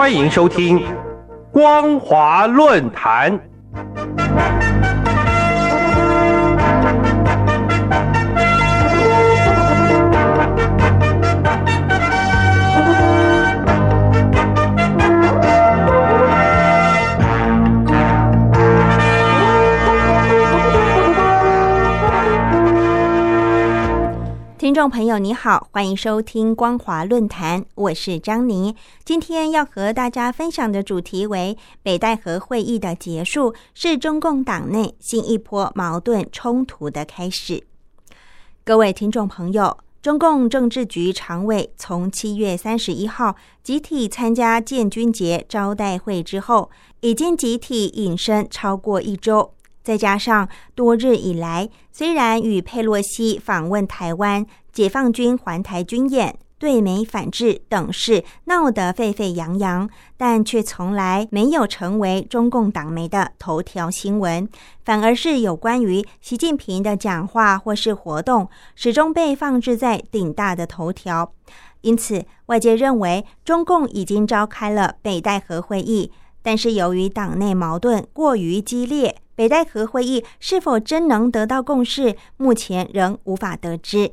欢迎收听《光华论坛》。听众朋友，你好，欢迎收听光华论坛，我是张妮。今天要和大家分享的主题为北戴河会议的结束，是中共党内新一波矛盾冲突的开始。各位听众朋友，中共政治局常委从七月三十一号集体参加建军节招待会之后，已经集体隐身超过一周。再加上多日以来，虽然与佩洛西访问台湾、解放军环台军演、对美反制等事闹得沸沸扬扬，但却从来没有成为中共党媒的头条新闻，反而是有关于习近平的讲话或是活动，始终被放置在顶大的头条。因此，外界认为中共已经召开了北戴河会议，但是由于党内矛盾过于激烈。北戴河会议是否真能得到共识，目前仍无法得知。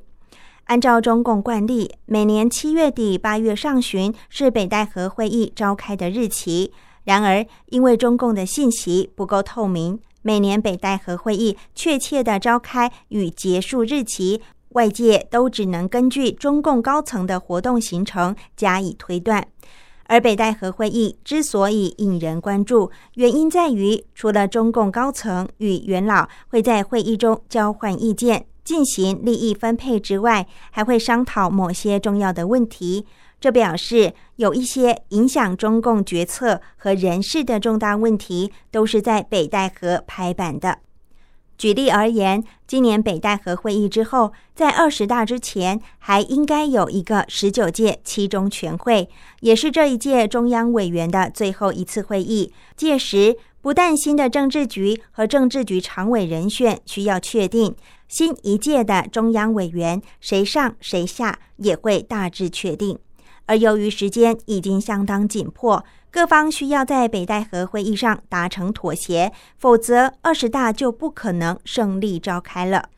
按照中共惯例，每年七月底、八月上旬是北戴河会议召开的日期。然而，因为中共的信息不够透明，每年北戴河会议确切的召开与结束日期，外界都只能根据中共高层的活动行程加以推断。而北戴河会议之所以引人关注，原因在于除了中共高层与元老会在会议中交换意见、进行利益分配之外，还会商讨某些重要的问题。这表示有一些影响中共决策和人事的重大问题，都是在北戴河拍板的。举例而言，今年北戴河会议之后，在二十大之前，还应该有一个十九届七中全会，也是这一届中央委员的最后一次会议。届时，不但新的政治局和政治局常委人选需要确定，新一届的中央委员谁上谁下也会大致确定。而由于时间已经相当紧迫。各方需要在北戴河会议上达成妥协，否则二十大就不可能胜利召开了。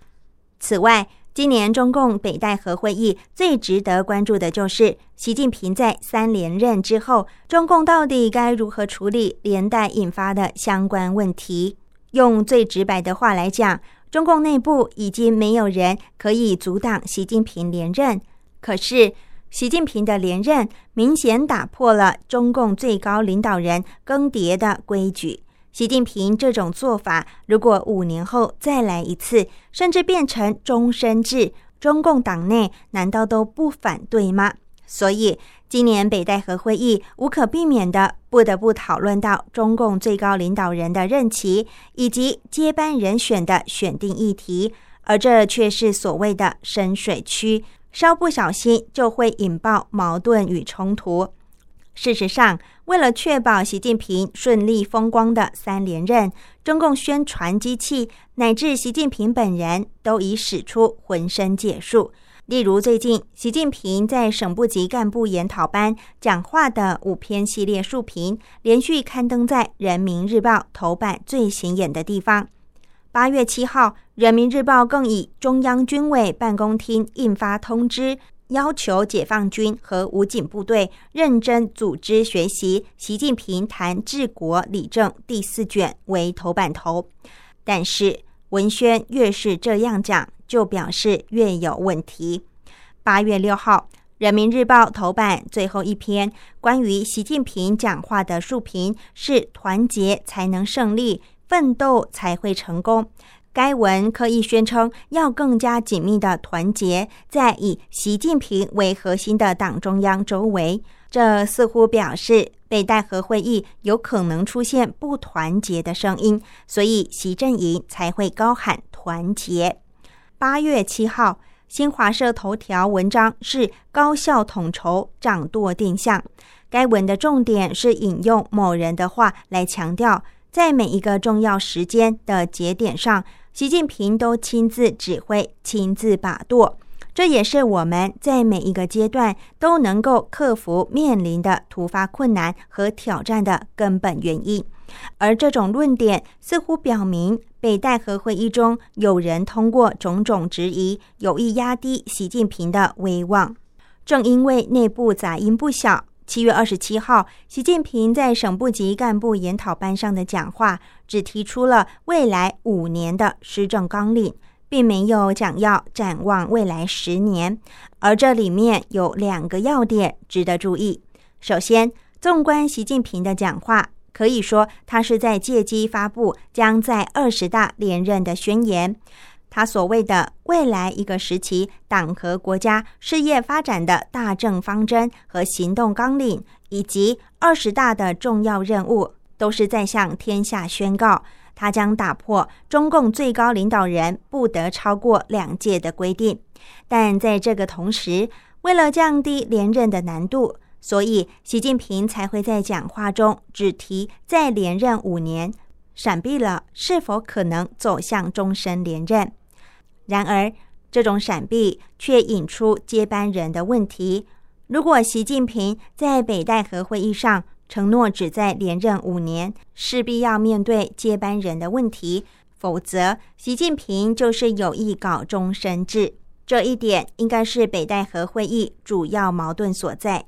此外，今年中共北戴河会议最值得关注的就是习近平在三连任之后，中共到底该如何处理连带引发的相关问题？用最直白的话来讲，中共内部已经没有人可以阻挡习近平连任，可是。习近平的连任明显打破了中共最高领导人更迭的规矩。习近平这种做法，如果五年后再来一次，甚至变成终身制，中共党内难道都不反对吗？所以，今年北戴河会议无可避免的不得不讨论到中共最高领导人的任期以及接班人选的选定议题，而这却是所谓的深水区。稍不小心就会引爆矛盾与冲突。事实上，为了确保习近平顺利风光的三连任，中共宣传机器乃至习近平本人都已使出浑身解数。例如，最近习近平在省部级干部研讨班讲话的五篇系列竖屏，连续刊登在《人民日报》头版最显眼的地方。八月七号，《人民日报》更以中央军委办公厅印发通知，要求解放军和武警部队认真组织学习习近平谈治国理政第四卷为头版头。但是文宣越是这样讲，就表示越有问题。八月六号，《人民日报》头版最后一篇关于习近平讲话的竖屏是“团结才能胜利”。奋斗才会成功。该文刻意宣称要更加紧密的团结在以习近平为核心的党中央周围，这似乎表示北戴河会议有可能出现不团结的声音，所以习阵营才会高喊团结。八月七号，新华社头条文章是“高效统筹，掌舵定向”。该文的重点是引用某人的话来强调。在每一个重要时间的节点上，习近平都亲自指挥、亲自把舵。这也是我们在每一个阶段都能够克服面临的突发困难和挑战的根本原因。而这种论点似乎表明，北戴河会议中有人通过种种质疑，有意压低习近平的威望。正因为内部杂音不小，七月二十七号，习近平在省部级干部研讨班上的讲话，只提出了未来五年的施政纲领，并没有讲要展望未来十年。而这里面有两个要点值得注意。首先，纵观习近平的讲话。可以说，他是在借机发布将在二十大连任的宣言。他所谓的未来一个时期党和国家事业发展的大政方针和行动纲领，以及二十大的重要任务，都是在向天下宣告，他将打破中共最高领导人不得超过两届的规定。但在这个同时，为了降低连任的难度。所以，习近平才会在讲话中只提再连任五年，闪避了是否可能走向终身连任。然而，这种闪避却引出接班人的问题。如果习近平在北戴河会议上承诺只在连任五年，势必要面对接班人的问题；否则，习近平就是有意搞终身制。这一点应该是北戴河会议主要矛盾所在。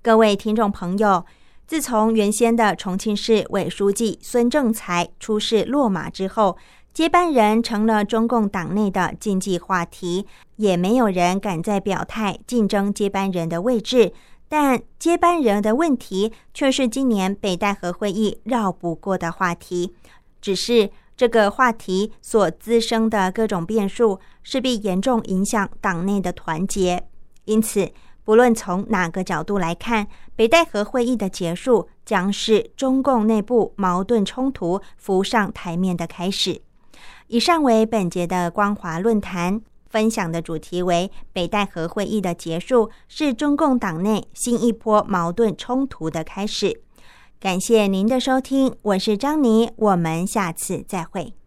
各位听众朋友，自从原先的重庆市委书记孙政才出事落马之后，接班人成了中共党内的禁忌话题，也没有人敢再表态竞争接班人的位置。但接班人的问题却是今年北戴河会议绕不过的话题。只是这个话题所滋生的各种变数，势必严重影响党内的团结，因此。不论从哪个角度来看，北戴河会议的结束将是中共内部矛盾冲突浮上台面的开始。以上为本节的光华论坛分享的主题为北戴河会议的结束是中共党内新一波矛盾冲突的开始。感谢您的收听，我是张妮，我们下次再会。